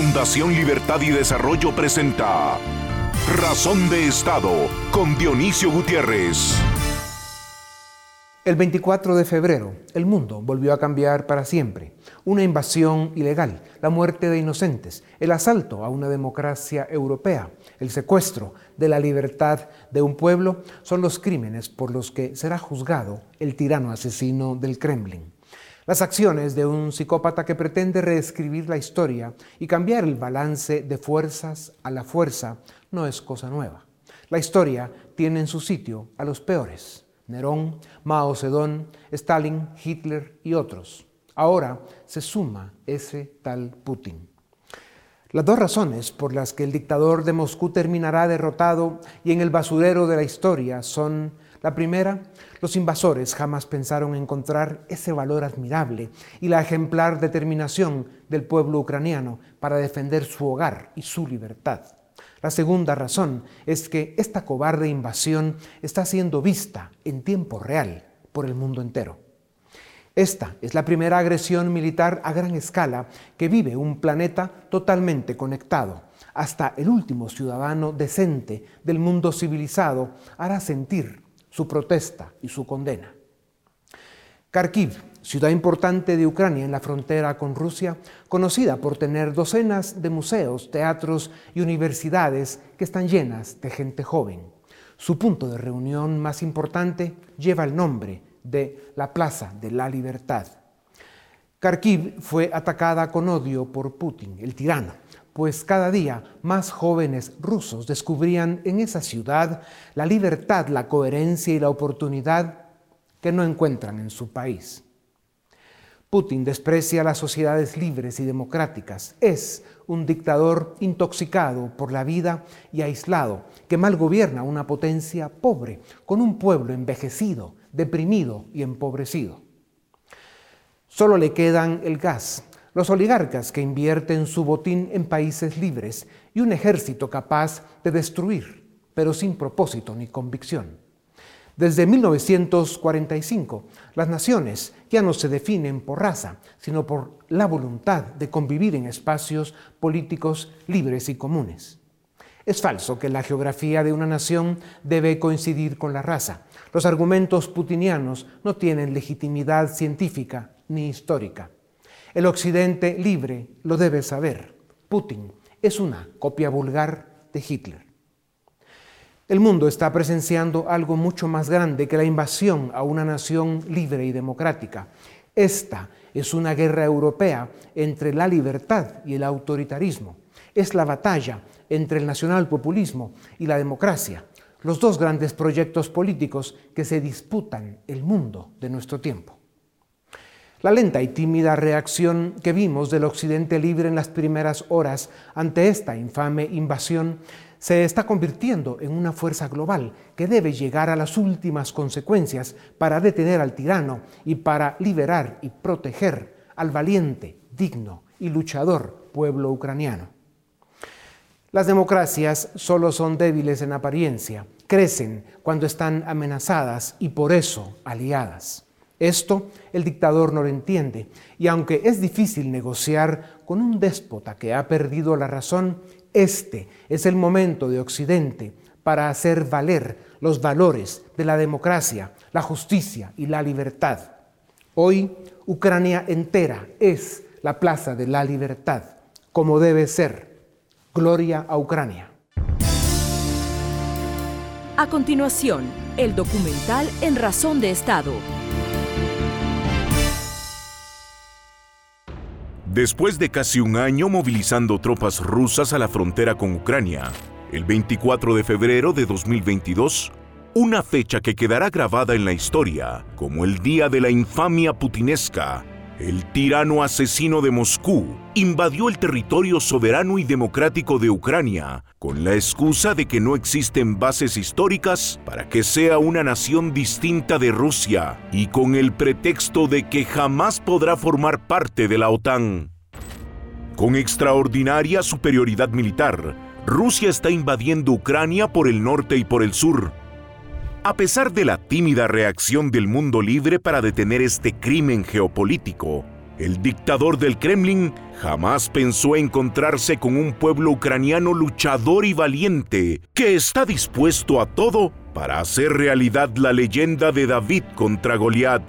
Fundación Libertad y Desarrollo presenta Razón de Estado con Dionisio Gutiérrez. El 24 de febrero, el mundo volvió a cambiar para siempre. Una invasión ilegal, la muerte de inocentes, el asalto a una democracia europea, el secuestro de la libertad de un pueblo son los crímenes por los que será juzgado el tirano asesino del Kremlin. Las acciones de un psicópata que pretende reescribir la historia y cambiar el balance de fuerzas a la fuerza no es cosa nueva. La historia tiene en su sitio a los peores, Nerón, Mao Zedong, Stalin, Hitler y otros. Ahora se suma ese tal Putin. Las dos razones por las que el dictador de Moscú terminará derrotado y en el basurero de la historia son la primera, los invasores jamás pensaron encontrar ese valor admirable y la ejemplar determinación del pueblo ucraniano para defender su hogar y su libertad. La segunda razón es que esta cobarde invasión está siendo vista en tiempo real por el mundo entero. Esta es la primera agresión militar a gran escala que vive un planeta totalmente conectado. Hasta el último ciudadano decente del mundo civilizado hará sentir su protesta y su condena. Kharkiv, ciudad importante de Ucrania en la frontera con Rusia, conocida por tener docenas de museos, teatros y universidades que están llenas de gente joven. Su punto de reunión más importante lleva el nombre de la Plaza de la Libertad. Kharkiv fue atacada con odio por Putin, el tirano, pues cada día más jóvenes rusos descubrían en esa ciudad la libertad, la coherencia y la oportunidad que no encuentran en su país. Putin desprecia las sociedades libres y democráticas. Es un dictador intoxicado por la vida y aislado, que mal gobierna una potencia pobre, con un pueblo envejecido, deprimido y empobrecido. Solo le quedan el gas, los oligarcas que invierten su botín en países libres y un ejército capaz de destruir, pero sin propósito ni convicción. Desde 1945, las naciones ya no se definen por raza, sino por la voluntad de convivir en espacios políticos libres y comunes. Es falso que la geografía de una nación debe coincidir con la raza. Los argumentos putinianos no tienen legitimidad científica ni histórica. El Occidente libre lo debe saber. Putin es una copia vulgar de Hitler. El mundo está presenciando algo mucho más grande que la invasión a una nación libre y democrática. Esta es una guerra europea entre la libertad y el autoritarismo. Es la batalla entre el nacionalpopulismo y la democracia, los dos grandes proyectos políticos que se disputan el mundo de nuestro tiempo. La lenta y tímida reacción que vimos del Occidente libre en las primeras horas ante esta infame invasión se está convirtiendo en una fuerza global que debe llegar a las últimas consecuencias para detener al tirano y para liberar y proteger al valiente, digno y luchador pueblo ucraniano. Las democracias solo son débiles en apariencia, crecen cuando están amenazadas y por eso aliadas. Esto el dictador no lo entiende y aunque es difícil negociar con un déspota que ha perdido la razón, este es el momento de Occidente para hacer valer los valores de la democracia, la justicia y la libertad. Hoy Ucrania entera es la Plaza de la Libertad, como debe ser. Gloria a Ucrania. A continuación, el documental En Razón de Estado Después de casi un año movilizando tropas rusas a la frontera con Ucrania, el 24 de febrero de 2022, una fecha que quedará grabada en la historia como el día de la infamia putinesca, el tirano asesino de Moscú invadió el territorio soberano y democrático de Ucrania con la excusa de que no existen bases históricas para que sea una nación distinta de Rusia y con el pretexto de que jamás podrá formar parte de la OTAN. Con extraordinaria superioridad militar, Rusia está invadiendo Ucrania por el norte y por el sur, a pesar de la tímida reacción del mundo libre para detener este crimen geopolítico, el dictador del Kremlin jamás pensó encontrarse con un pueblo ucraniano luchador y valiente que está dispuesto a todo para hacer realidad la leyenda de David contra Goliat.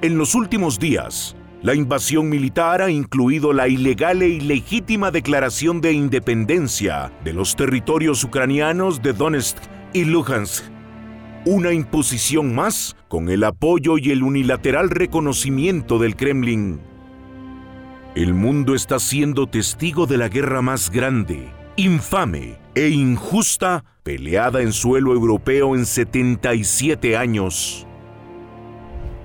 En los últimos días, la invasión militar ha incluido la ilegal e ilegítima declaración de independencia de los territorios ucranianos de Donetsk y Luhansk una imposición más con el apoyo y el unilateral reconocimiento del Kremlin. El mundo está siendo testigo de la guerra más grande, infame e injusta peleada en suelo europeo en 77 años.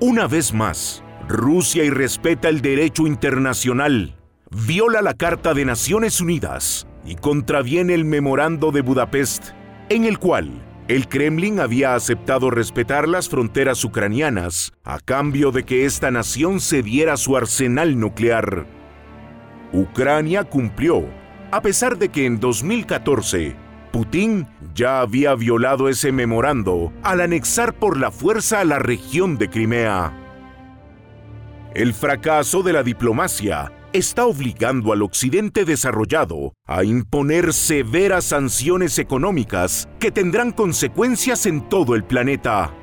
Una vez más, Rusia irrespeta el derecho internacional, viola la Carta de Naciones Unidas y contraviene el Memorando de Budapest, en el cual el Kremlin había aceptado respetar las fronteras ucranianas a cambio de que esta nación cediera su arsenal nuclear. Ucrania cumplió, a pesar de que en 2014 Putin ya había violado ese memorando al anexar por la fuerza a la región de Crimea. El fracaso de la diplomacia está obligando al occidente desarrollado a imponer severas sanciones económicas que tendrán consecuencias en todo el planeta.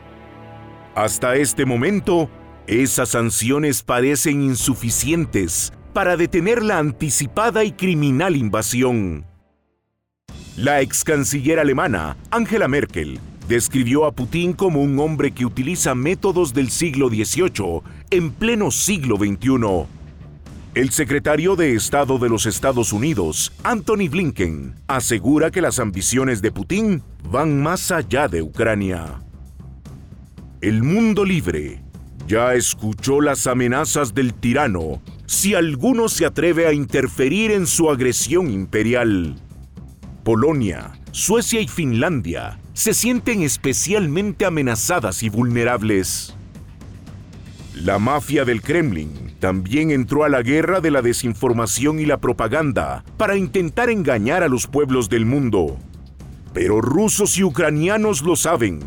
Hasta este momento, esas sanciones parecen insuficientes para detener la anticipada y criminal invasión. La ex canciller alemana, Angela Merkel, describió a Putin como un hombre que utiliza métodos del siglo XVIII en pleno siglo XXI el secretario de Estado de los Estados Unidos, Anthony Blinken, asegura que las ambiciones de Putin van más allá de Ucrania. El mundo libre ya escuchó las amenazas del tirano si alguno se atreve a interferir en su agresión imperial. Polonia, Suecia y Finlandia se sienten especialmente amenazadas y vulnerables. La mafia del Kremlin también entró a la guerra de la desinformación y la propaganda para intentar engañar a los pueblos del mundo. Pero rusos y ucranianos lo saben,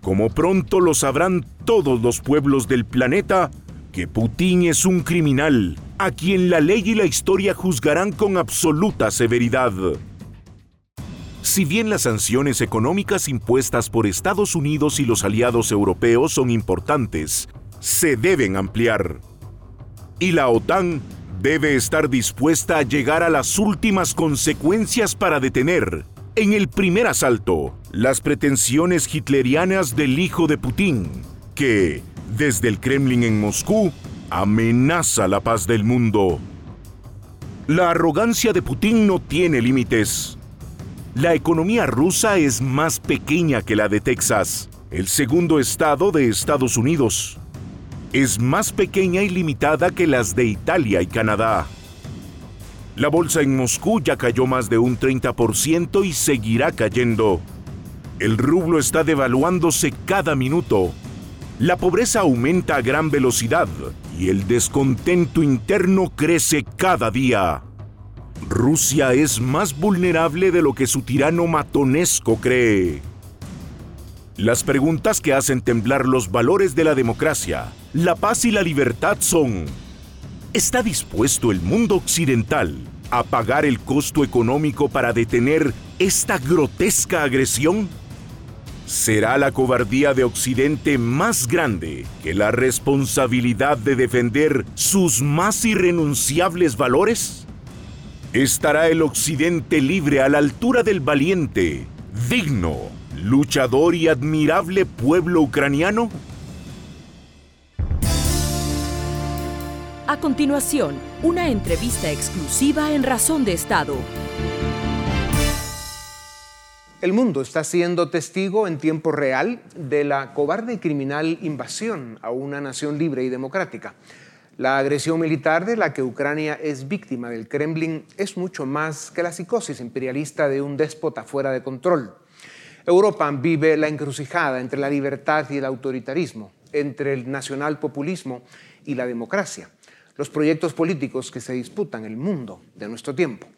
como pronto lo sabrán todos los pueblos del planeta, que Putin es un criminal a quien la ley y la historia juzgarán con absoluta severidad. Si bien las sanciones económicas impuestas por Estados Unidos y los aliados europeos son importantes, se deben ampliar y la OTAN debe estar dispuesta a llegar a las últimas consecuencias para detener, en el primer asalto, las pretensiones hitlerianas del hijo de Putin, que, desde el Kremlin en Moscú, amenaza la paz del mundo. La arrogancia de Putin no tiene límites. La economía rusa es más pequeña que la de Texas, el segundo estado de Estados Unidos es más pequeña y limitada que las de Italia y Canadá. La bolsa en Moscú ya cayó más de un 30% y seguirá cayendo. El rublo está devaluándose cada minuto. La pobreza aumenta a gran velocidad y el descontento interno crece cada día. Rusia es más vulnerable de lo que su tirano matonesco cree. Las preguntas que hacen temblar los valores de la democracia, la paz y la libertad son, ¿está dispuesto el mundo occidental a pagar el costo económico para detener esta grotesca agresión? ¿Será la cobardía de Occidente más grande que la responsabilidad de defender sus más irrenunciables valores? ¿Estará el Occidente libre a la altura del valiente, digno, luchador y admirable pueblo ucraniano? A continuación, una entrevista exclusiva en Razón de Estado. El mundo está siendo testigo en tiempo real de la cobarde y criminal invasión a una nación libre y democrática. La agresión militar de la que Ucrania es víctima del Kremlin es mucho más que la psicosis imperialista de un déspota fuera de control. Europa vive la encrucijada entre la libertad y el autoritarismo, entre el nacional populismo y la democracia, los proyectos políticos que se disputan el mundo de nuestro tiempo.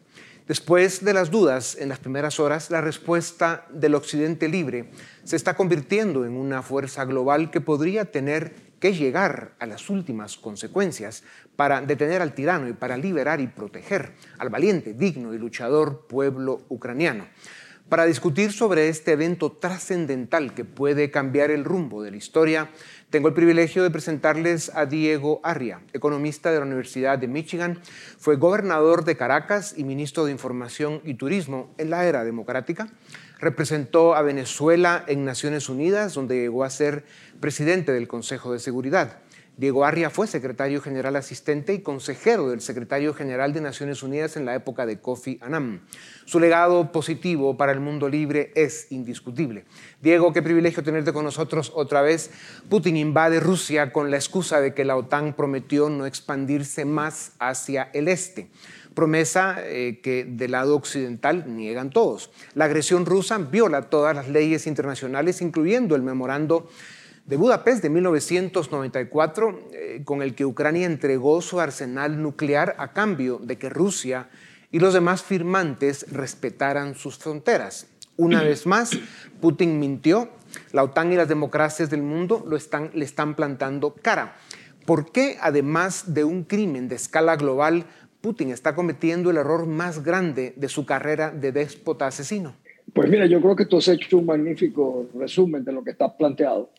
Después de las dudas en las primeras horas, la respuesta del Occidente libre se está convirtiendo en una fuerza global que podría tener que llegar a las últimas consecuencias para detener al tirano y para liberar y proteger al valiente, digno y luchador pueblo ucraniano. Para discutir sobre este evento trascendental que puede cambiar el rumbo de la historia, tengo el privilegio de presentarles a Diego Arria, economista de la Universidad de Michigan. Fue gobernador de Caracas y ministro de Información y Turismo en la era democrática. Representó a Venezuela en Naciones Unidas, donde llegó a ser presidente del Consejo de Seguridad. Diego Arria fue secretario general asistente y consejero del secretario general de Naciones Unidas en la época de Kofi Annan. Su legado positivo para el mundo libre es indiscutible. Diego, qué privilegio tenerte con nosotros otra vez. Putin invade Rusia con la excusa de que la OTAN prometió no expandirse más hacia el este promesa eh, que del lado occidental niegan todos. La agresión rusa viola todas las leyes internacionales, incluyendo el memorando de Budapest de 1994, eh, con el que Ucrania entregó su arsenal nuclear a cambio de que Rusia y los demás firmantes respetaran sus fronteras. Una vez más, Putin mintió, la OTAN y las democracias del mundo lo están, le están plantando cara. ¿Por qué, además de un crimen de escala global, Putin está cometiendo el error más grande de su carrera de déspota asesino? Pues mira, yo creo que tú has hecho un magnífico resumen de lo que está planteado.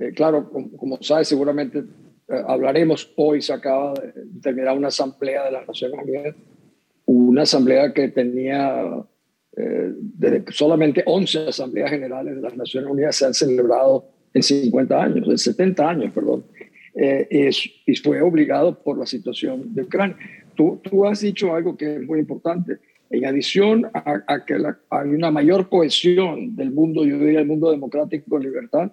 Eh, claro, como, sabes, seguramente eh, hablaremos, hoy se acaba de terminar una asamblea de las Naciones Unidas, una asamblea que tenía eh, solamente 11 asambleas generales de las Naciones Unidas se han celebrado en 50 años, en 70 años, perdón, y, fue obligado por la situación de Ucrania. Tú, tú has dicho algo que es muy importante. En adición a, a que hay una mayor cohesión del mundo, yo diría el mundo democrático en libertad,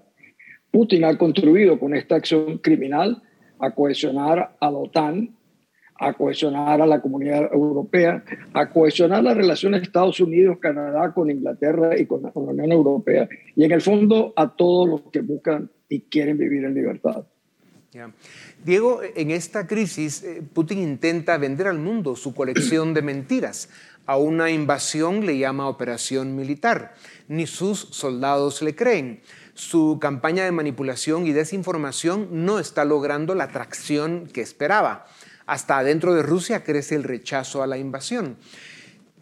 Putin ha contribuido con esta acción criminal a cohesionar a la OTAN, a cohesionar a la comunidad europea, a cohesionar las relaciones de Estados Unidos, Canadá con Inglaterra y con la Unión Europea, y en el fondo a todos los que buscan y quieren vivir en libertad. Diego, en esta crisis, eh, Putin intenta vender al mundo su colección de mentiras. A una invasión le llama operación militar. Ni sus soldados le creen su campaña de manipulación y desinformación no está logrando la atracción que esperaba. Hasta dentro de Rusia crece el rechazo a la invasión.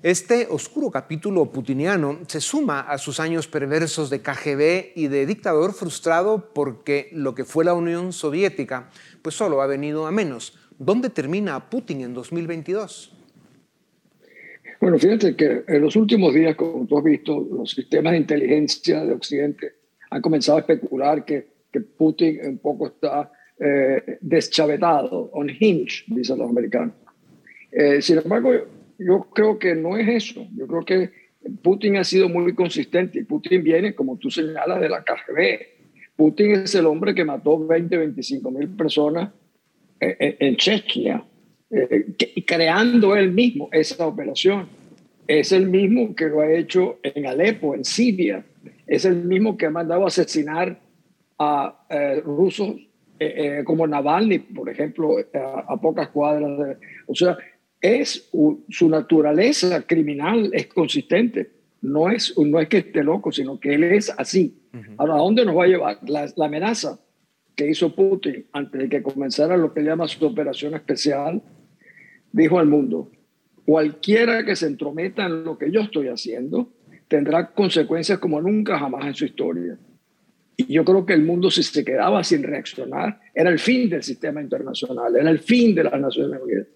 Este oscuro capítulo putiniano se suma a sus años perversos de KGB y de dictador frustrado porque lo que fue la Unión Soviética pues solo ha venido a menos. ¿Dónde termina Putin en 2022? Bueno, fíjate que en los últimos días, como tú has visto, los sistemas de inteligencia de Occidente han comenzado a especular que, que Putin un poco está eh, deschavetado, on hinge, dicen los americanos. Eh, sin embargo, yo creo que no es eso. Yo creo que Putin ha sido muy consistente Putin viene, como tú señalas, de la KGB. Putin es el hombre que mató 20, 25 mil personas en, eh, en Chechnya, eh, creando él mismo esa operación. Es el mismo que lo ha hecho en Alepo, en Siria, es el mismo que ha mandado a asesinar a eh, rusos eh, eh, como Navalny, por ejemplo, a, pocas cuadras. o sea, es su naturaleza criminal es consistente. No es, no es que esté loco, sino que él es así. Ahora, ¿a dónde nos va a llevar? La, la, amenaza que hizo Putin antes de que comenzara lo que llama su operación especial, dijo al mundo, cualquiera que se entrometa en lo que yo estoy haciendo, tendrá consecuencias como nunca jamás en su historia. Y yo creo que el mundo, si se quedaba sin reaccionar, era el fin del sistema internacional, era el fin de las Naciones Unidas.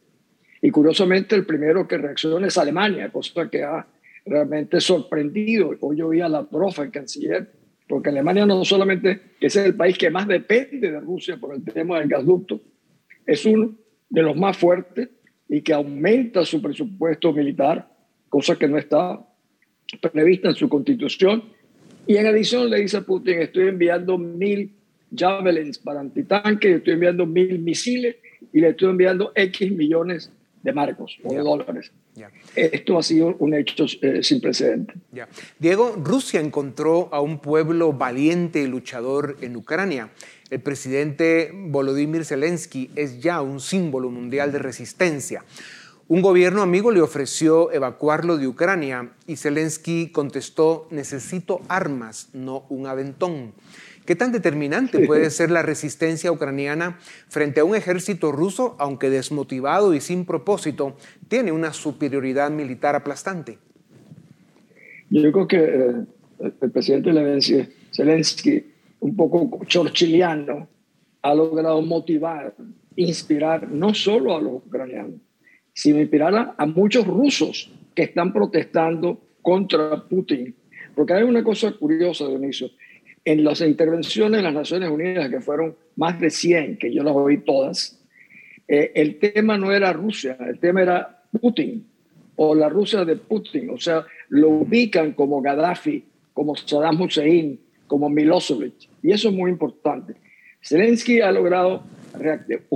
Y curiosamente, el primero que reacciona es Alemania, cosa que ha realmente sorprendido. Hoy vi a la profa, el canciller, porque Alemania no solamente es el país que más depende de Rusia por el tema del gasducto, es uno de los más fuertes y que aumenta su presupuesto militar, cosa que no está prevista en su constitución. Y en adición le dice a Putin, estoy enviando mil javelins para antitanques, estoy enviando mil misiles y le estoy enviando X millones de marcos o de dólares. Esto ha sido un hecho eh, sin precedente. Diego, Rusia encontró a un pueblo valiente y luchador en Ucrania. El presidente Volodymyr Zelensky es ya un símbolo mundial de resistencia. Un gobierno amigo le ofreció evacuarlo de Ucrania y Zelensky contestó, necesito armas, no un aventón. ¿Qué tan determinante puede ser la resistencia ucraniana frente a un ejército ruso, aunque desmotivado y sin propósito, tiene una superioridad militar aplastante? Yo creo que eh, el presidente Zelensky, un poco chorchiliano, ha logrado motivar, inspirar no solo a los ucranianos, sino inspirar a muchos rusos que están protestando contra Putin. Porque hay una cosa curiosa, Dionisio. En las intervenciones de las Naciones Unidas, que fueron más de 100, que yo las oí todas, eh, el tema no era Rusia, el tema era Putin o la Rusia de Putin. O sea, lo ubican como Gaddafi, como Saddam Hussein, como Milosevic. Y eso es muy importante. Zelensky ha logrado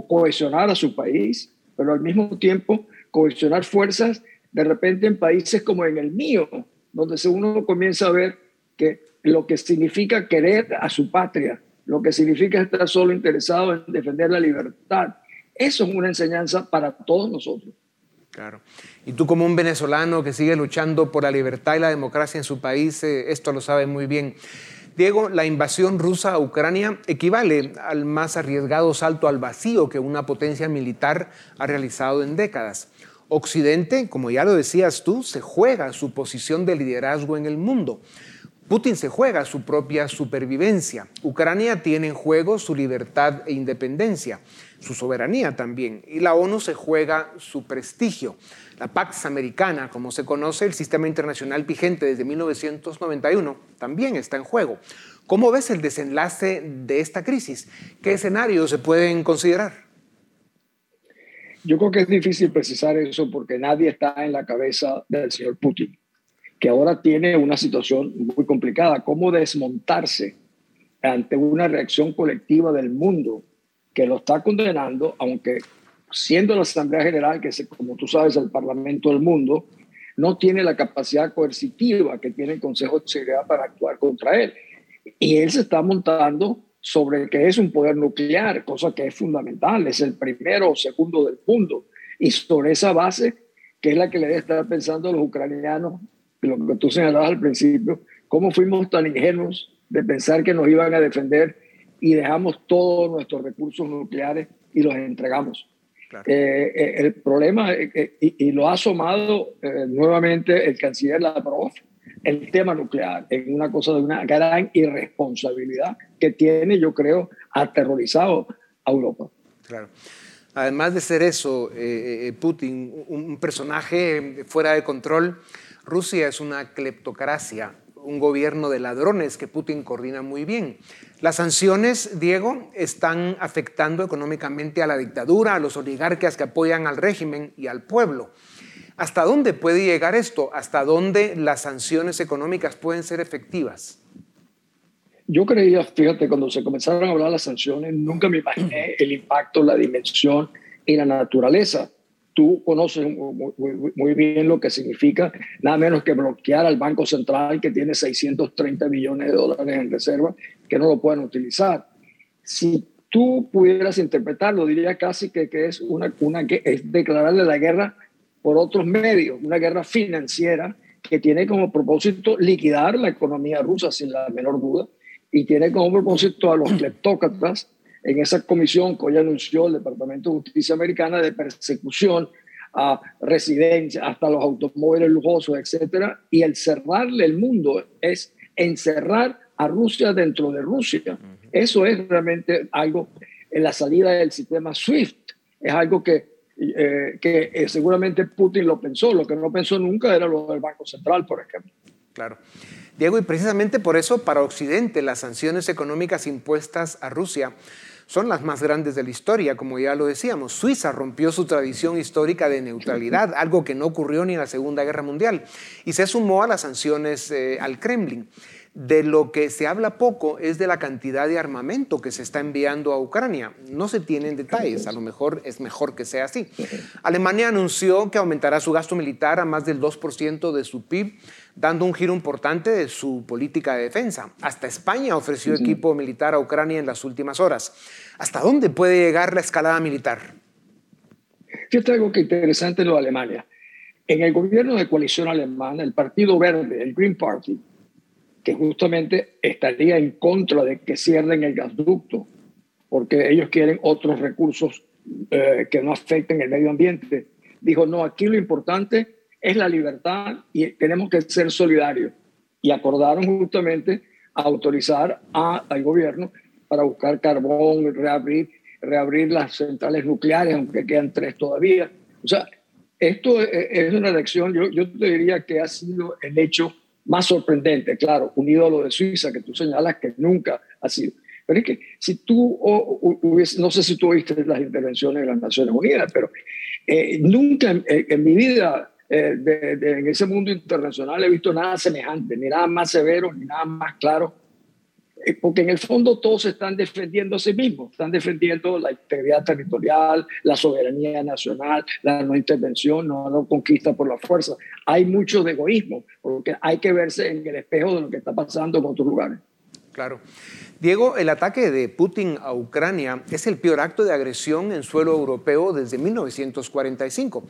cohesionar a su país, pero al mismo tiempo cohesionar fuerzas de repente en países como en el mío, donde uno comienza a ver que lo que significa querer a su patria, lo que significa estar solo interesado en defender la libertad, eso es una enseñanza para todos nosotros. Claro. Y tú como un venezolano que sigue luchando por la libertad y la democracia en su país, eh, esto lo sabes muy bien. Diego, la invasión rusa a Ucrania equivale al más arriesgado salto al vacío que una potencia militar ha realizado en décadas. Occidente, como ya lo decías tú, se juega su posición de liderazgo en el mundo. Putin se juega su propia supervivencia. Ucrania tiene en juego su libertad e independencia, su soberanía también. Y la ONU se juega su prestigio. La Pax Americana, como se conoce, el sistema internacional vigente desde 1991, también está en juego. ¿Cómo ves el desenlace de esta crisis? ¿Qué escenarios se pueden considerar? Yo creo que es difícil precisar eso porque nadie está en la cabeza del señor Putin, que ahora tiene una situación muy complicada. ¿Cómo desmontarse ante una reacción colectiva del mundo que lo está condenando, aunque siendo la Asamblea General, que es, como tú sabes, el Parlamento del mundo, no tiene la capacidad coercitiva que tiene el Consejo de Seguridad para actuar contra él. Y él se está montando sobre que es un poder nuclear, cosa que es fundamental, es el primero o segundo del mundo. Y sobre esa base, que es la que le debe estar pensando a los ucranianos, lo que tú señalabas al principio, cómo fuimos tan ingenuos de pensar que nos iban a defender y dejamos todos nuestros recursos nucleares y los entregamos. Eh, eh, el problema, eh, y, lo ha asomado nuevamente el canciller Lavrov, el tema nuclear en una cosa de una gran irresponsabilidad que tiene, yo creo, aterrorizado a Europa. Claro. Además de ser eso, eh, eh, Putin, un personaje fuera de control, Rusia es una cleptocracia, un gobierno de ladrones que Putin coordina muy bien. Las sanciones, Diego, están afectando económicamente a la dictadura, a los oligarcas que apoyan al régimen y al pueblo. ¿Hasta dónde puede llegar esto? ¿Hasta dónde las sanciones económicas pueden ser efectivas? Yo creía, fíjate, cuando se comenzaron a hablar las sanciones, nunca me imaginé el impacto, la dimensión y la naturaleza. Tú conoces muy, bien lo que significa nada menos que bloquear al Banco Central que tiene 630 millones de dólares en reserva que no lo pueden utilizar. Si tú pudieras interpretarlo, diría casi que, que es, una, una, es declararle la guerra por otros medios, una guerra financiera que tiene como propósito liquidar la economía rusa sin la menor duda y tiene como propósito a los cleptócratas en esa comisión que hoy anunció el Departamento de Justicia Americana de persecución a residencias, hasta los automóviles lujosos, etcétera, y el cerrarle el mundo es encerrar a Rusia dentro de Rusia. Eso es realmente algo en la salida del sistema SWIFT, es algo que eh, que eh, seguramente Putin lo pensó. Lo que no pensó nunca era lo del Banco Central, por ejemplo. Claro. Diego, y precisamente por eso para Occidente las sanciones económicas impuestas a Rusia son las más grandes de la historia, como ya lo decíamos. Suiza rompió su tradición histórica de neutralidad, algo que no ocurrió ni en la Segunda Guerra Mundial, y se sumó a las sanciones eh, al Kremlin. De lo que se habla poco es de la cantidad de armamento que se está enviando a Ucrania. No se tienen detalles, a lo mejor es mejor que sea así. Alemania anunció que aumentará su gasto militar a más del 2% de su PIB, dando un giro importante de su política de defensa. Hasta España ofreció equipo militar a Ucrania en las últimas horas. ¿Hasta dónde puede llegar la escalada militar? Fíjate algo que interesante lo de Alemania. En el gobierno de coalición alemana, el Partido Verde, el Green Party, que justamente estaría en contra de que cierren el gasducto, porque ellos quieren otros recursos eh, que no afecten el medio ambiente. Dijo, no, aquí lo importante es la libertad y tenemos que ser solidarios. Y acordaron justamente autorizar a, al gobierno para buscar carbón, reabrir, reabrir las centrales nucleares, aunque quedan tres todavía. O sea, esto es una elección, yo, yo te diría que ha sido el hecho más sorprendente, claro, unido a lo de Suiza, que tú señalas que nunca ha sido. Pero es que si tú, no sé si tú oíste las intervenciones de las Naciones Unidas, pero eh, nunca en, mi vida eh, en ese mundo internacional he visto nada semejante, ni nada más severo, ni nada más claro eh, porque en el fondo todos están defendiendo a sí mismos, están defendiendo la integridad territorial, la soberanía nacional, la no intervención, no, no conquista por la fuerza. Hay mucho de egoísmo, porque hay que verse en el espejo de lo que está pasando en otros lugares. Claro. Diego, el ataque de Putin a Ucrania es el peor acto de agresión en suelo europeo desde 1945.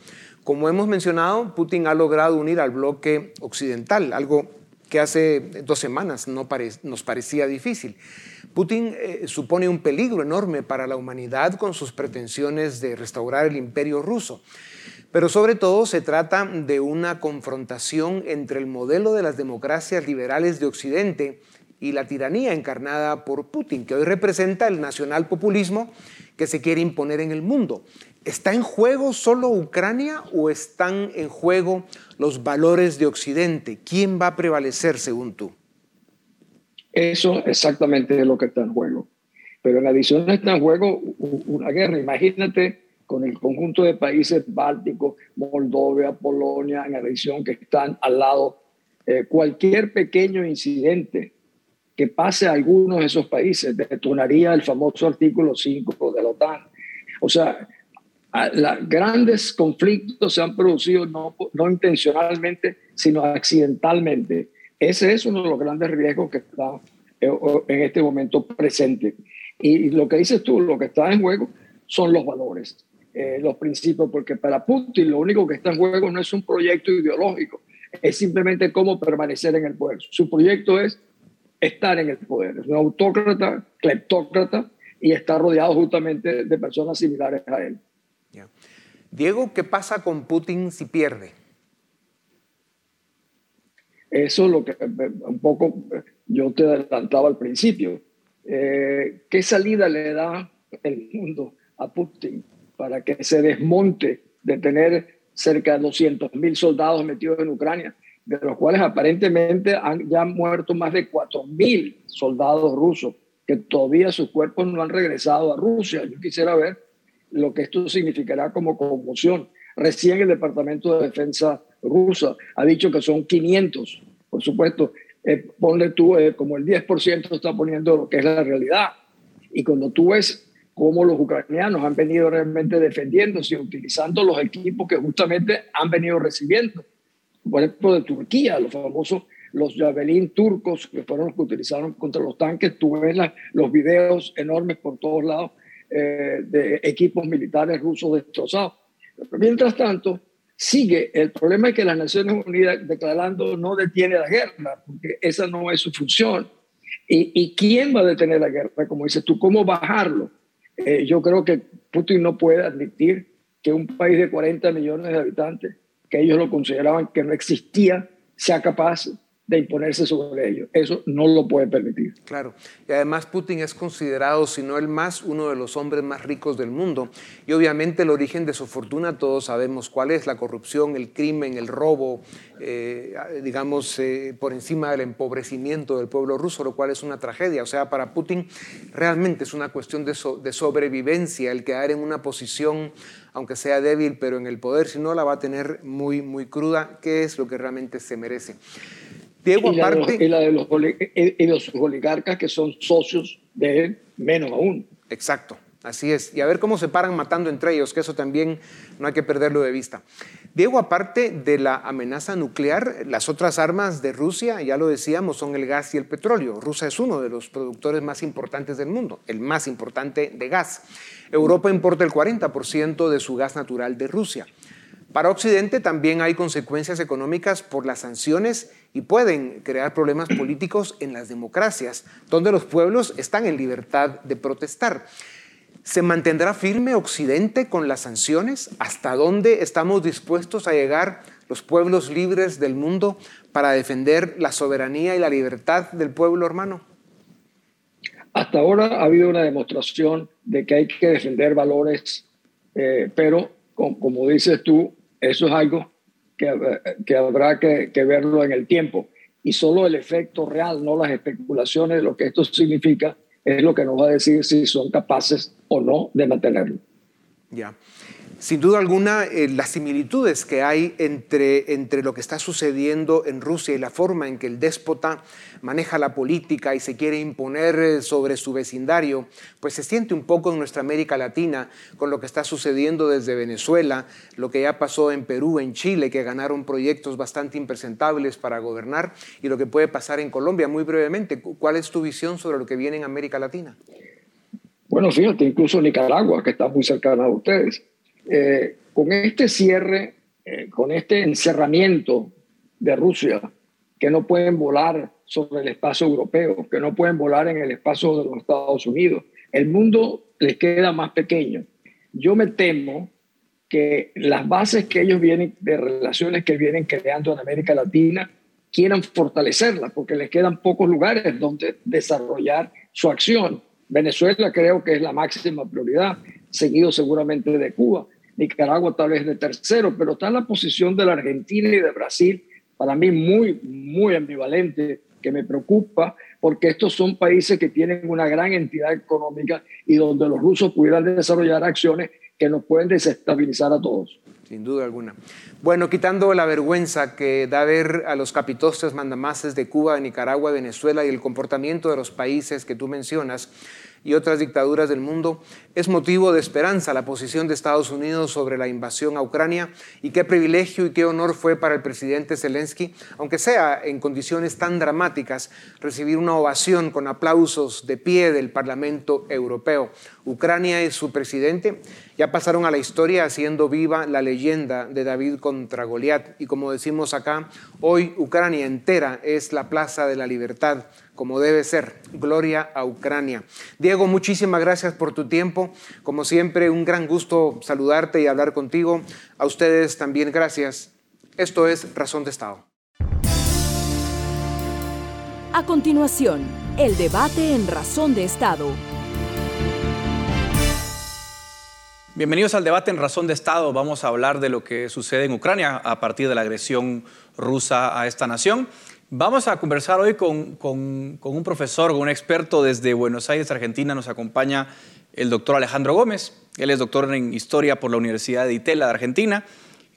Como hemos mencionado, Putin ha logrado unir al bloque occidental, algo que hace dos semanas no nos parecía difícil. Putin eh, supone un peligro enorme para la humanidad con sus pretensiones de restaurar el imperio ruso. Pero sobre todo se trata de una confrontación entre el modelo de las democracias liberales de Occidente y la tiranía encarnada por Putin, que hoy representa el nacionalpopulismo que se quiere imponer en el mundo. ¿Está en juego solo Ucrania o están en juego los valores de Occidente? ¿Quién va a prevalecer según tú? Eso exactamente es lo que está en juego. Pero en adición está en juego una guerra. Imagínate con el conjunto de países bálticos, Moldovia, Polonia, en adición que están al lado. Eh, cualquier pequeño incidente que pase a algunos de esos países detonaría el famoso artículo 5 de la OTAN. O sea, los grandes conflictos se han producido no, no intencionalmente, sino accidentalmente. Ese es uno de los grandes riesgos que está eh, en este momento presente. Y lo que dices tú, lo que está en juego son los valores, eh, los principios, porque para Putin lo único que está en juego no es un proyecto ideológico, es simplemente cómo permanecer en el poder. Su proyecto es estar en el poder, es un autócrata, cleptócrata, y está rodeado justamente de personas similares a él. Diego, ¿qué pasa con Putin si pierde? Eso es lo que un poco yo te adelantaba al principio. Eh, ¿Qué salida le da el mundo a Putin para que se desmonte de tener cerca de 200 mil soldados metidos en Ucrania, de los cuales aparentemente han ya muerto más de 4 mil soldados rusos, que todavía sus cuerpos no han regresado a Rusia? Yo quisiera ver lo que esto significará como conmoción. Recién el Departamento de Defensa rusa ha dicho que son 500. Por supuesto, eh, ponle tú eh, como el 10% está poniendo lo que es la realidad. Y cuando tú ves cómo los ucranianos han venido realmente defendiéndose, utilizando los equipos que justamente han venido recibiendo. Por ejemplo, de Turquía, los famosos, los Javelin turcos, que fueron los que utilizaron contra los tanques. Tú ves los videos enormes por todos lados eh, de equipos militares rusos destrozados. mientras tanto, sigue el problema es que las Naciones Unidas declarando no detiene la guerra, porque esa no es su función. ¿Y, y quién va a detener la guerra? Como dices tú, ¿cómo bajarlo? Eh, yo creo que Putin no puede admitir que un país de 40 millones de habitantes, que ellos lo consideraban que no existía, sea capaz de imponerse sobre ellos. Eso no lo puede permitir. Claro. Y además Putin es considerado, si no el más, uno de los hombres más ricos del mundo. Y obviamente el origen de su fortuna todos sabemos cuál es, la corrupción, el crimen, el robo, eh, digamos, eh, por encima del empobrecimiento del pueblo ruso, lo cual es una tragedia. O sea, para Putin realmente es una cuestión de, de sobrevivencia, el quedar en una posición aunque sea débil, pero en el poder, si no la va a tener muy, muy cruda, que es lo que realmente se merece. Diego, y aparte. y, la de los, y los oligarcas que son socios de él, menos aún. Exacto, así es. Y a ver cómo se paran matando entre ellos, que eso también no hay que perderlo de vista. Diego, aparte de la amenaza nuclear, las otras armas de Rusia, ya lo decíamos, son el gas y el petróleo. Rusia es uno de los productores más importantes del mundo, el más importante de gas. Europa importa el 40% de su gas natural de Rusia. Para Occidente también hay consecuencias económicas por las sanciones y pueden crear problemas políticos en las democracias, donde los pueblos están en libertad de protestar. ¿Se mantendrá firme Occidente con las sanciones? ¿Hasta dónde estamos dispuestos a llegar los pueblos libres del mundo para defender la soberanía y la libertad del pueblo hermano? Hasta ahora ha habido una demostración de que hay que defender valores, eh, pero como, dices tú, eso es algo que, que habrá que, verlo en el tiempo. Y solo el efecto real, no las especulaciones lo que esto significa, es lo que nos va a decir si son capaces o no de mantenerlo. Ya. Sin duda alguna, eh, las similitudes que hay entre, entre lo que está sucediendo en Rusia y la forma en que el déspota maneja la política y se quiere imponer eh, sobre su vecindario, pues se siente un poco en nuestra América Latina con lo que está sucediendo desde Venezuela, lo que ya pasó en Perú, en Chile, que ganaron proyectos bastante impresentables para gobernar, y lo que puede pasar en Colombia. Muy brevemente, ¿cuál es tu visión sobre lo que viene en América Latina? Bueno, fíjate, incluso Nicaragua, que está muy cercana a ustedes eh, con este cierre, eh, con este encerramiento de Rusia, que no pueden volar sobre el espacio europeo, que no pueden volar en el espacio de los Estados Unidos, el mundo les queda más pequeño. Yo me temo que las bases que ellos vienen, de relaciones que vienen creando en América Latina, quieran fortalecerlas, porque les quedan pocos lugares donde desarrollar su acción. Venezuela creo que es la máxima prioridad, seguido seguramente de Cuba. Nicaragua tal vez de tercero, pero está la posición de la Argentina y de Brasil, para mí muy, muy ambivalente, que me preocupa, porque estos son países que tienen una gran entidad económica y donde los rusos pudieran desarrollar acciones que nos pueden desestabilizar a todos. Sin duda alguna. Bueno, quitando la vergüenza que da ver a los capitostes mandamases de Cuba, Nicaragua, Venezuela y el comportamiento de los países que tú mencionas, y otras dictaduras del mundo, es motivo de esperanza la posición de Estados Unidos sobre la invasión a Ucrania y qué privilegio y qué honor fue para el presidente Zelensky, aunque sea en condiciones tan dramáticas, recibir una ovación con aplausos de pie del Parlamento Europeo. Ucrania y su presidente ya pasaron a la historia haciendo viva la leyenda de David contra Goliat y como decimos acá, hoy Ucrania entera es la plaza de la libertad como debe ser. Gloria a Ucrania. Diego, muchísimas gracias por tu tiempo. Como siempre, un gran gusto saludarte y hablar contigo. A ustedes también gracias. Esto es Razón de Estado. A continuación, el debate en Razón de Estado. Bienvenidos al debate en Razón de Estado. Vamos a hablar de lo que sucede en Ucrania a partir de la agresión rusa a esta nación. Vamos a conversar hoy con, un profesor, con un experto desde Buenos Aires, Argentina. Nos acompaña el doctor Alejandro Gómez. Él es doctor en Historia por la Universidad de Itela de Argentina.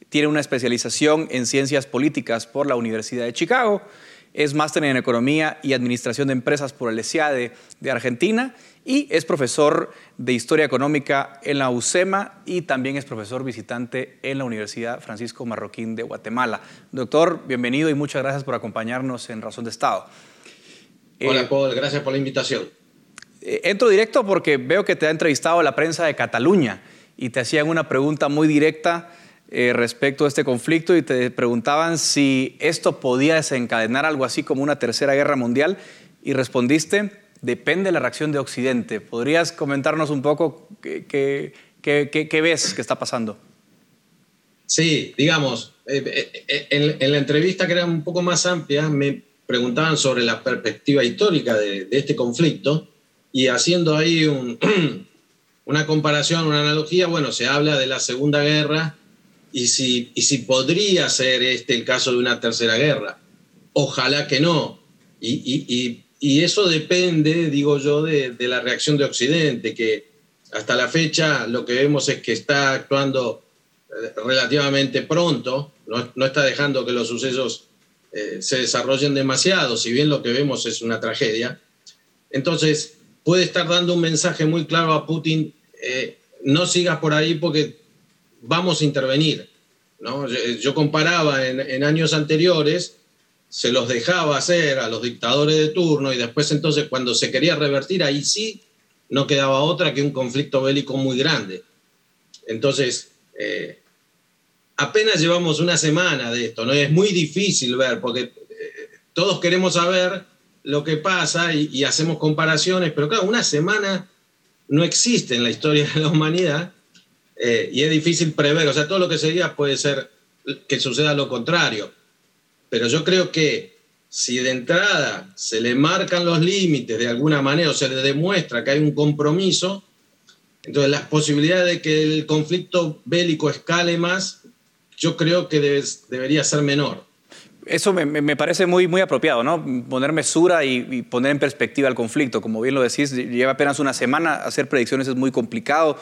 Tiene una especialización en Ciencias Políticas por la Universidad de Chicago. Es máster en Economía y Administración de Empresas por el ESIADE de Argentina y es profesor de Historia Económica en la UCEMA y también es profesor visitante en la Universidad Francisco Marroquín de Guatemala. Doctor, bienvenido y muchas gracias por acompañarnos en Razón de Estado. Hola, eh, Paul, gracias por la invitación. Eh, entro directo porque veo que te ha entrevistado la prensa de Cataluña y te hacían una pregunta muy directa eh, respecto a este conflicto y te preguntaban si esto podía desencadenar algo así como una tercera guerra mundial y respondiste depende de la reacción de Occidente. ¿Podrías comentarnos un poco qué, ves que está pasando? Sí, digamos, eh, en, la entrevista que era un poco más amplia, me preguntaban sobre la perspectiva histórica de, este conflicto y haciendo ahí una comparación, una analogía, bueno, se habla de la Segunda Guerra y si, y si podría ser este el caso de una tercera guerra. Ojalá que no. y y eso depende, digo yo, de, la reacción de Occidente, que hasta la fecha lo que vemos es que está actuando eh, relativamente pronto, no, está dejando que los sucesos eh, se desarrollen demasiado, si bien lo que vemos es una tragedia. Entonces, puede estar dando un mensaje muy claro a Putin, eh, no sigas por ahí porque vamos a intervenir. ¿no? Yo, comparaba en, años anteriores se los dejaba hacer a los dictadores de turno y después entonces cuando se quería revertir, ahí sí no quedaba otra que un conflicto bélico muy grande. Entonces, eh, apenas llevamos una semana de esto, ¿no? Es muy difícil ver, porque eh, todos queremos saber lo que pasa y, hacemos comparaciones, pero claro, una semana no existe en la historia de la humanidad eh, y es difícil prever, o sea, todo lo que se diga puede ser que suceda lo contrario, pero yo creo que si de entrada se le marcan los límites de alguna manera o se le demuestra que hay un compromiso, entonces las posibilidades de que el conflicto bélico escale más, yo creo que debería ser menor. Eso me, parece muy, muy apropiado, ¿no? Poner mesura y, poner en perspectiva el conflicto. Como bien lo decís, lleva apenas una semana, hacer predicciones es muy complicado.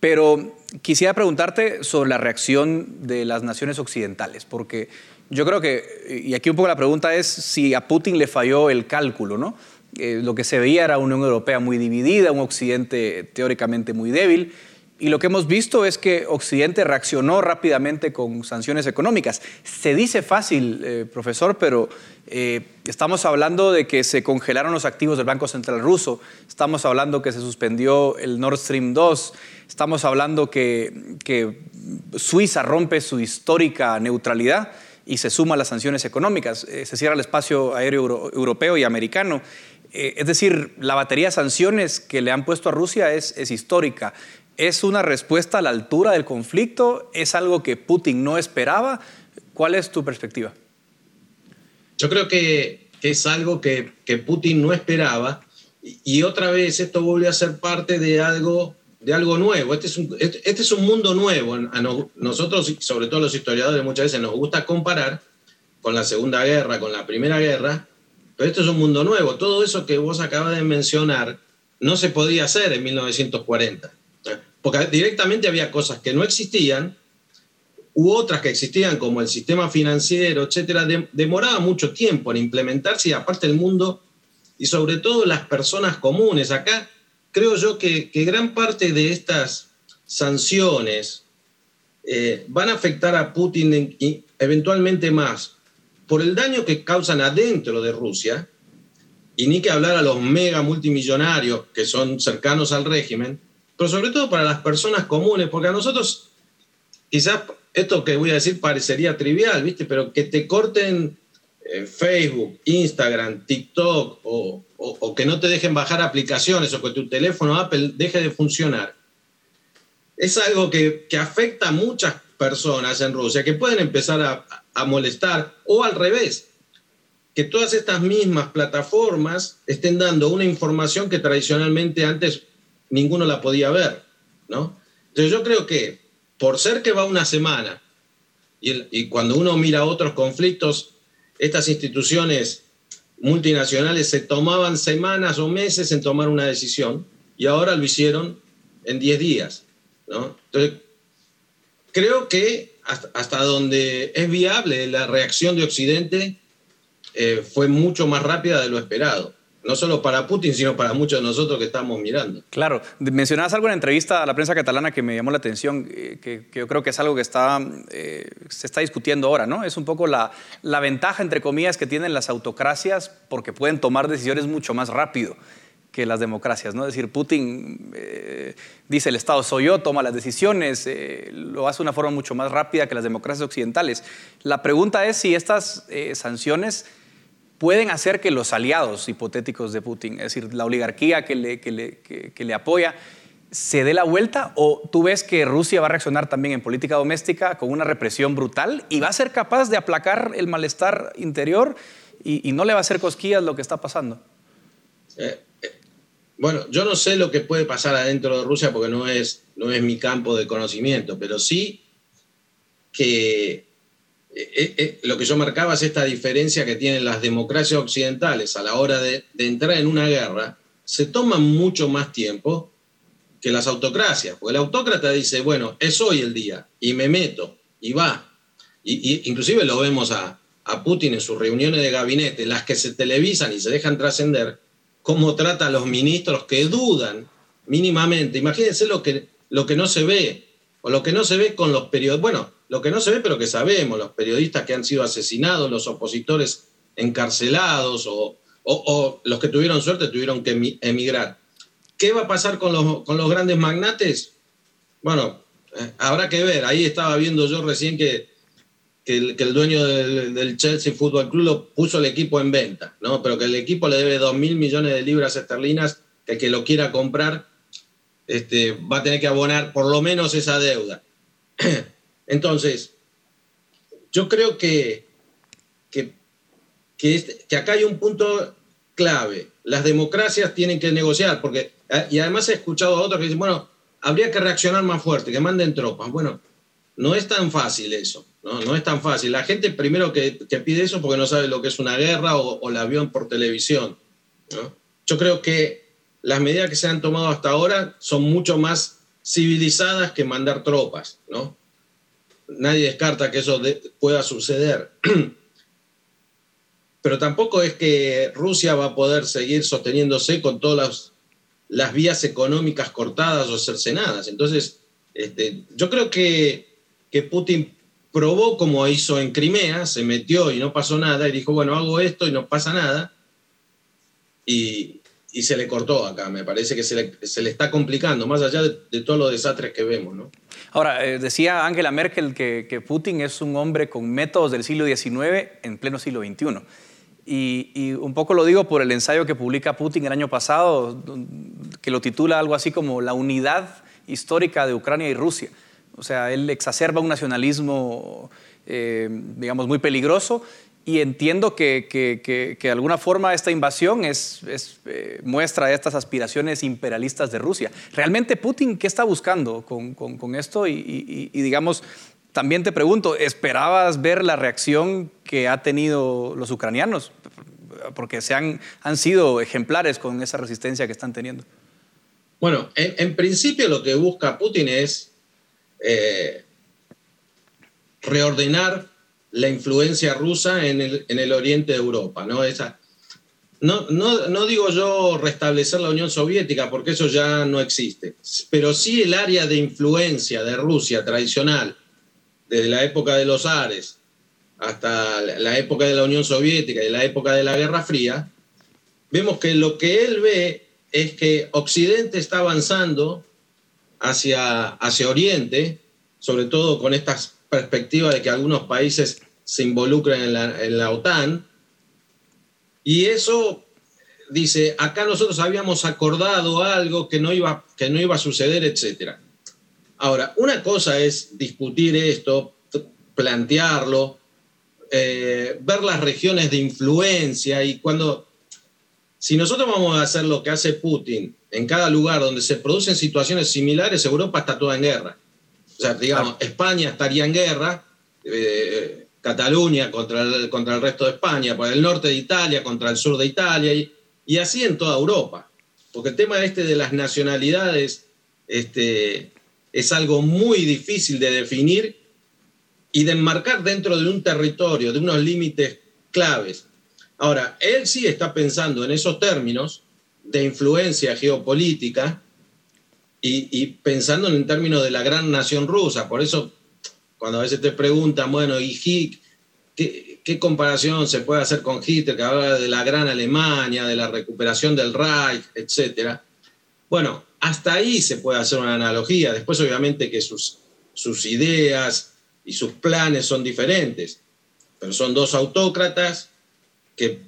Pero quisiera preguntarte sobre la reacción de las naciones occidentales, porque yo creo que, y aquí un poco la pregunta es si a Putin le falló el cálculo, ¿no? Eh, lo que se veía era una Unión Europea muy dividida, un Occidente teóricamente muy débil, y lo que hemos visto es que Occidente reaccionó rápidamente con sanciones económicas. Se dice fácil, eh, profesor, pero eh, estamos hablando de que se congelaron los activos del Banco Central ruso, estamos hablando que se suspendió el Nord Stream 2, estamos hablando que, que Suiza rompe su histórica neutralidad y se suma a las sanciones económicas, eh, se cierra el espacio aéreo europeo y americano. es decir, la batería de sanciones que le han puesto a Rusia es, es histórica. ¿Es una respuesta a la altura del conflicto? ¿Es algo que Putin no esperaba? ¿Cuál es tu perspectiva? Yo creo que, es algo que, Putin no esperaba y, otra vez esto vuelve a ser parte de algo, de algo nuevo. Este es, un, este, este es un mundo nuevo. A nosotros, sobre todo los historiadores, muchas veces nos gusta comparar con la Segunda Guerra, con la Primera Guerra, pero esto es un mundo nuevo. Todo eso que vos acabas de mencionar no se podía hacer en 1940 porque directamente había cosas que no existían u otras que existían como el sistema financiero, etcétera, demoraba mucho tiempo en implementarse y aparte el mundo y sobre todo las personas comunes. Acá creo yo que, gran parte de estas sanciones eh, van a afectar a Putin y eventualmente más por el daño que causan adentro de Rusia, y ni que hablar a los mega multimillonarios que son cercanos al régimen, pero sobre todo para las personas comunes, porque a nosotros quizás esto que voy a decir parecería trivial, ¿viste? Pero que te corten eh, Facebook, Instagram, TikTok o, que no te dejen bajar aplicaciones o que tu teléfono Apple deje de funcionar, es algo que, afecta a muchas personas en Rusia que pueden empezar a, a molestar o al revés, que todas estas mismas plataformas estén dando una información que tradicionalmente antes ninguno la podía ver, ¿no? Entonces yo creo que por ser que va una semana y, cuando uno mira otros conflictos, estas instituciones multinacionales se tomaban semanas o meses en tomar una decisión y ahora lo hicieron en 10 días, ¿no? Entonces creo que hasta, donde es viable la reacción de Occidente eh, fue mucho más rápida de lo esperado no solo para Putin, sino para muchos de nosotros que estamos mirando. Claro, mencionabas algo en la entrevista a la prensa catalana que me llamó la atención, eh, que, yo creo que es algo que está, eh, se está discutiendo ahora, ¿no? Es un poco la, ventaja, entre comillas, que tienen las autocracias porque pueden tomar decisiones mucho más rápido que las democracias, ¿no? Es decir, Putin eh, dice el Estado soy yo, toma las decisiones, lo hace de una forma mucho más rápida que las democracias occidentales. La pregunta es si estas sanciones pueden hacer que los aliados hipotéticos de Putin, es decir, la oligarquía que le, que le, apoya, se dé la vuelta o tú ves que Rusia va a reaccionar también en política doméstica con una represión brutal y va a ser capaz de aplacar el malestar interior y, no le va a hacer cosquillas lo que está pasando? Eh, eh, bueno, yo no sé lo que puede pasar adentro de Rusia porque no es, no es mi campo de conocimiento, pero sí que eh, eh, eh, lo que yo marcaba es esta diferencia que tienen las democracias occidentales a la hora de, entrar en una guerra, se toman mucho más tiempo que las autocracias, porque el autócrata dice, bueno, es hoy el día, y me meto, y va. Y, inclusive lo vemos a, Putin en sus reuniones de gabinete, las que se televisan y se dejan trascender, cómo trata a los ministros que dudan mínimamente. Imagínense lo que, lo que no se ve, o lo que no se ve con los periodos. Bueno, lo que no se ve, pero que sabemos, los periodistas que han sido asesinados, los opositores encarcelados o, los que tuvieron suerte tuvieron que emigrar. ¿Qué va a pasar con los, con los grandes magnates? Bueno, eh, habrá que ver. Ahí estaba viendo yo recién que, que el, dueño del, Chelsea Football Club lo puso el equipo en venta, ¿no? pero que el equipo le debe 2 mil millones de libras esterlinas, que el que lo quiera comprar este, va a tener que abonar por lo menos esa deuda. Entonces, yo creo que, que, que, este, que acá hay un punto clave. Las democracias tienen que negociar, porque, y además he escuchado a otros que dicen, bueno, habría que reaccionar más fuerte, que manden tropas. Bueno, no es tan fácil eso, no, no es tan fácil. La gente primero que, pide eso porque no sabe lo que es una guerra o, la vio por televisión. Yo creo que las medidas que se han tomado hasta ahora son mucho más civilizadas que mandar tropas. ¿no? Nadie descarta que eso pueda suceder. Pero tampoco es que Rusia va a poder seguir sosteniéndose con todas las, vías económicas cortadas o cercenadas. Entonces, este, yo creo que, que Putin probó como hizo en Crimea, se metió y no pasó nada, y dijo, bueno, hago esto y no pasa nada, y, se le cortó acá, me parece que se le, está complicando, más allá de, todos los desastres que vemos. ¿no? Ahora, eh, decía Angela Merkel que, que, Putin es un hombre con métodos del siglo XIX en pleno siglo XXI. Y, un poco lo digo por el ensayo que publica Putin el año pasado, que lo titula algo así como La unidad histórica de Ucrania y Rusia. O sea, él exacerba un nacionalismo, eh, digamos, muy peligroso y entiendo que, que, de alguna forma esta invasión es, eh, muestra de estas aspiraciones imperialistas de Rusia. ¿Realmente Putin qué está buscando con, esto? y, digamos, también te pregunto, ¿esperabas ver la reacción que ha tenido los ucranianos? Porque se han, han sido ejemplares con esa resistencia que están teniendo. Bueno, en, principio lo que busca Putin es eh, reordenar la influencia rusa en el, en el, oriente de Europa. ¿no? Esa, no, no, no digo yo restablecer la Unión Soviética, porque eso ya no existe, pero sí el área de influencia de Rusia tradicional desde la época de los Ares hasta la época de la Unión Soviética y la época de la Guerra Fría, vemos que lo que él ve es que Occidente está avanzando hacia, hacia Oriente, sobre todo con estas perspectivas de que algunos países se involucran en la, en la OTAN, y eso dice, acá nosotros habíamos acordado algo que no iba, que no iba a suceder, etcétera. Ahora, una cosa es discutir esto, plantearlo, eh, ver las regiones de influencia y cuando, si nosotros vamos a hacer lo que hace Putin en cada lugar donde se producen situaciones similares, Europa está toda en guerra. O sea, digamos, España estaría en guerra, eh, Cataluña contra el, contra el resto de España, por el norte de Italia contra el sur de Italia y, y así en toda Europa. Porque el tema este de las nacionalidades este, es algo muy difícil de definir y de enmarcar dentro de un territorio, de unos límites claves. Ahora, él sí está pensando en esos términos de influencia geopolítica y, pensando en términos de la gran nación rusa. Por eso, cuando a veces te preguntan, bueno, ¿y Hick, qué, comparación se puede hacer con Hitler, que habla de la gran Alemania, de la recuperación del Reich, etcétera? Bueno, hasta ahí se puede hacer una analogía. Después, obviamente, que sus, sus ideas y sus planes son diferentes, pero son dos autócratas que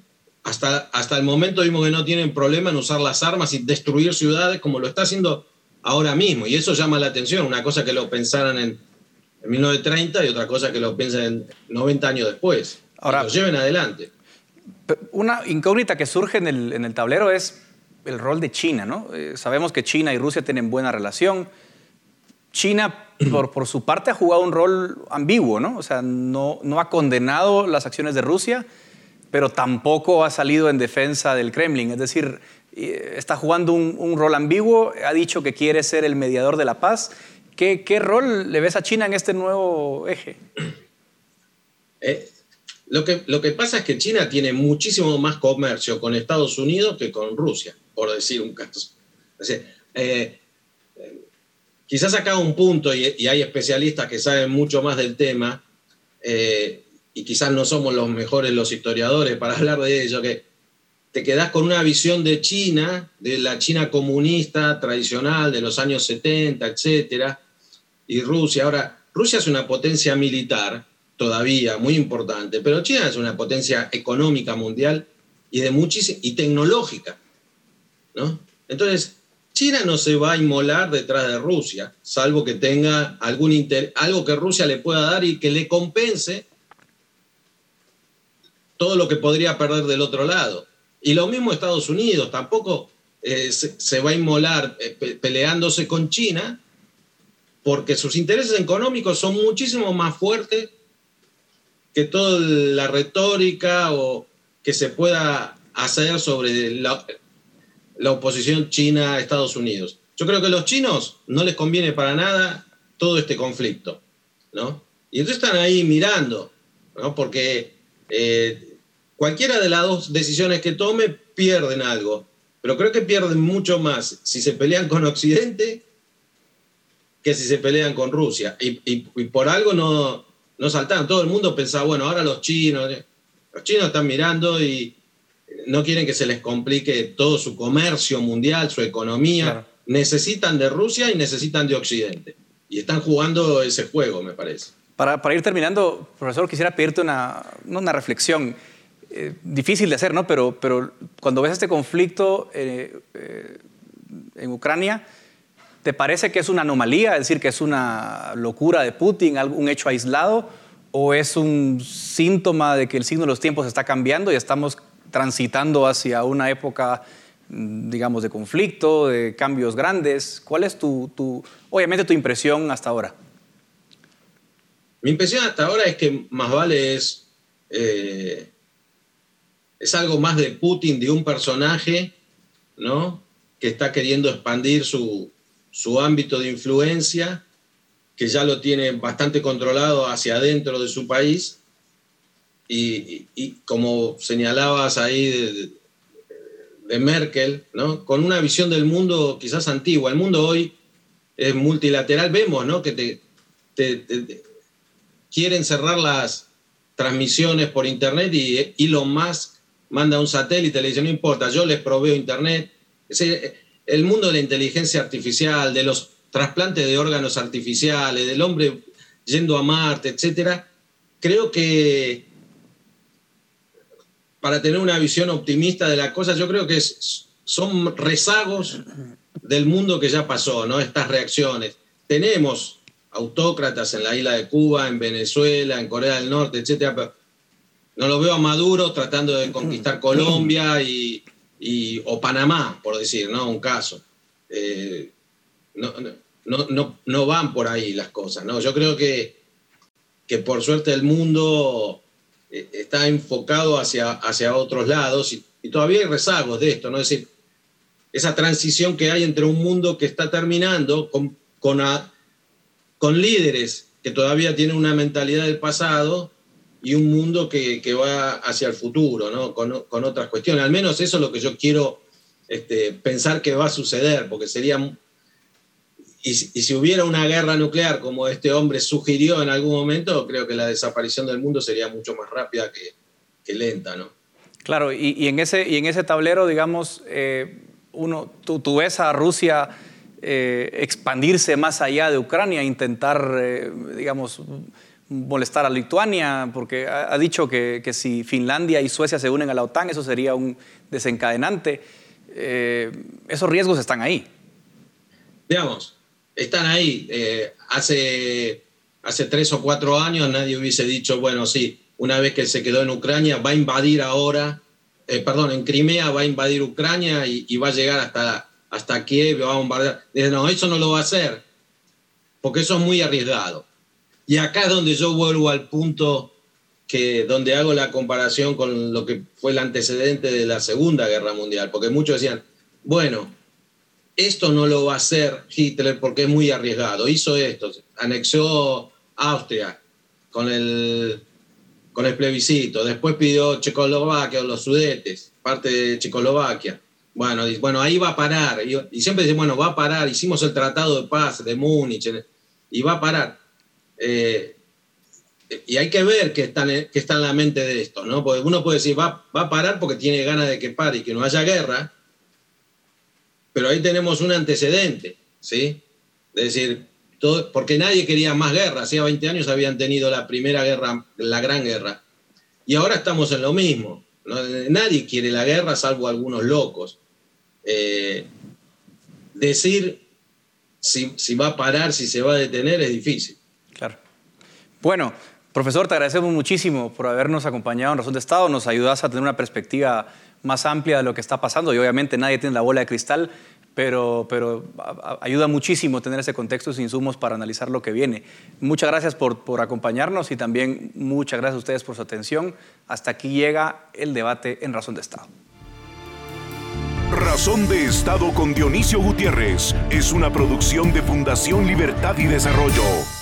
hasta, hasta el momento vimos que no tienen problema en usar las armas y destruir ciudades como lo está haciendo ahora mismo. Y eso llama la atención. Una cosa que lo pensaran en, en 1930 y otra cosa que lo piensen 90 años después. Ahora, lo lleven adelante. Una incógnita que surge en el, en el tablero es el rol de China, ¿no? Eh, sabemos que China y Rusia tienen buena relación. China, por, por, su parte, ha jugado un rol ambiguo, ¿no? O sea, no, no ha condenado las acciones de Rusia, pero tampoco ha salido en defensa del Kremlin. Es decir, eh, está jugando un, rol ambiguo, ha dicho que quiere ser el mediador de la paz. ¿Qué, rol le ves a China en este nuevo eje? Eh, lo que, lo que pasa es que China tiene muchísimo más comercio con Estados Unidos que con Rusia, por decir un caso. Eh, quizás acá un punto, y, hay especialistas que saben mucho más del tema, eh, y quizás no somos los mejores los historiadores para hablar de ello, que te quedás con una visión de China, de la China comunista tradicional de los años 70, etcétera, y Rusia. Ahora, Rusia es una potencia militar, todavía muy importante, pero China es una potencia económica mundial y, de y tecnológica. ¿no? Entonces, China no se va a inmolar detrás de Rusia, salvo que tenga algún algo que Rusia le pueda dar y que le compense todo lo que podría perder del otro lado. Y lo mismo Estados Unidos, tampoco eh, se, va a inmolar eh, peleándose con China, porque sus intereses económicos son muchísimo más fuertes que toda la retórica o que se pueda hacer sobre la, la oposición China a Estados Unidos. Yo creo que a los chinos no les conviene para nada todo este conflicto, ¿no? Y entonces están ahí mirando, ¿no? Porque eh, cualquiera de las dos decisiones que tome pierden algo, pero creo que pierden mucho más si se pelean con Occidente que si se pelean con Rusia. Y, por algo no, no saltaron. Todo el mundo pensaba, bueno, ahora los chinos, los chinos están mirando y, no quieren que se les complique todo su comercio mundial, su economía. Necesitan de Rusia y necesitan de Occidente. Y están jugando ese juego, me parece. Para, para ir terminando, profesor, quisiera pedirte una, una reflexión. Eh, difícil de hacer, ¿no? Pero, pero cuando ves este conflicto eh, eh, en Ucrania, ¿te parece que es una anomalía? Es decir, que es una locura de Putin, un hecho aislado, o es un síntoma de que el signo de los tiempos está cambiando y estamos transitando hacia una época, mm, digamos, de conflicto, de cambios grandes. ¿Cuál es tu, tu, obviamente, tu impresión hasta ahora? Mi impresión hasta ahora es que más vale es, eh, es algo más de Putin, de un personaje, ¿no? Que está queriendo expandir su, su ámbito de influencia, que ya lo tiene bastante controlado hacia adentro de su país y, como señalabas ahí de, Merkel, ¿no? con una visión del mundo quizás antigua. El mundo hoy es multilateral, vemos ¿no? que te, quieren cerrar las transmisiones por Internet y Elon Musk manda un satélite, le dice, no importa, yo les proveo Internet. El mundo de la inteligencia artificial, de los trasplantes de órganos artificiales, del hombre yendo a Marte, etcétera, creo que para tener una visión optimista de la cosa, yo creo que son rezagos del mundo que ya pasó, ¿no? Estas reacciones. Tenemos autócratas en la isla de Cuba, en Venezuela, en Corea del Norte, etcétera, pero no lo veo a Maduro tratando de conquistar Colombia y, o Panamá, por decir, ¿no? Un caso. Eh, no, no, no, van por ahí las cosas, ¿no? Yo creo que, que por suerte el mundo eh, está enfocado hacia, hacia otros lados y, todavía hay rezagos de esto, ¿no? Es decir, esa transición que hay entre un mundo que está terminando con, con, líderes que todavía tienen una mentalidad del pasado y un mundo que, va hacia el futuro, ¿no? Con, con, otras cuestiones. Al menos eso es lo que yo quiero este, pensar que va a suceder, porque sería y, si hubiera una guerra nuclear como este hombre sugirió en algún momento, creo que la desaparición del mundo sería mucho más rápida que, que lenta, ¿no? Claro, y, en ese, y en ese tablero, digamos, eh, uno, tú, tú, ves a Rusia eh, expandirse más allá de Ucrania, intentar, eh, digamos, molestar a Lituania, porque ha, dicho que, que, si Finlandia y Suecia se unen a la OTAN, eso sería un desencadenante. esos riesgos están ahí. Veamos, están ahí. Eh, hace, hace tres o cuatro años nadie hubiese dicho, bueno, sí, una vez que se quedó en Ucrania, va a invadir ahora, eh, perdón, en Crimea va a invadir Ucrania y, va a llegar hasta, hasta Kiev, va a bombardear. no, eso no lo va a hacer, porque eso es muy arriesgado. Y acá es donde yo vuelvo al punto que donde hago la comparación con lo que fue el antecedente de la Segunda Guerra Mundial, porque muchos decían, bueno, esto no lo va a hacer Hitler porque es muy arriesgado. Hizo esto, anexó Austria con el, con el plebiscito, después pidió Checoslovaquia o los Sudetes, parte de Checoslovaquia. Bueno, bueno, ahí va a parar. Y, siempre dice, bueno, va a parar. Hicimos el Tratado de Paz de Múnich y va a parar. Eh, y hay que ver qué está, en, está en la mente de esto, ¿no? Porque uno puede decir, va, va a parar porque tiene ganas de que pare y que no haya guerra, pero ahí tenemos un antecedente, ¿sí? Es decir, todo, porque nadie quería más guerra. Hacía 20 años habían tenido la primera guerra, la gran guerra. Y ahora estamos en lo mismo. Nadie quiere la guerra salvo algunos locos. Eh, decir si, si va a parar, si se va a detener, es difícil. Bueno, profesor, te agradecemos muchísimo por habernos acompañado en Razón de Estado. Nos ayudas a tener una perspectiva más amplia de lo que está pasando y obviamente nadie tiene la bola de cristal, pero, pero ayuda muchísimo tener ese contexto y insumos para analizar lo que viene. Muchas gracias por, por acompañarnos y también muchas gracias a ustedes por su atención. Hasta aquí llega el debate en Razón de Estado. Razón de Estado con Dionisio Gutiérrez es una producción de Fundación Libertad y Desarrollo.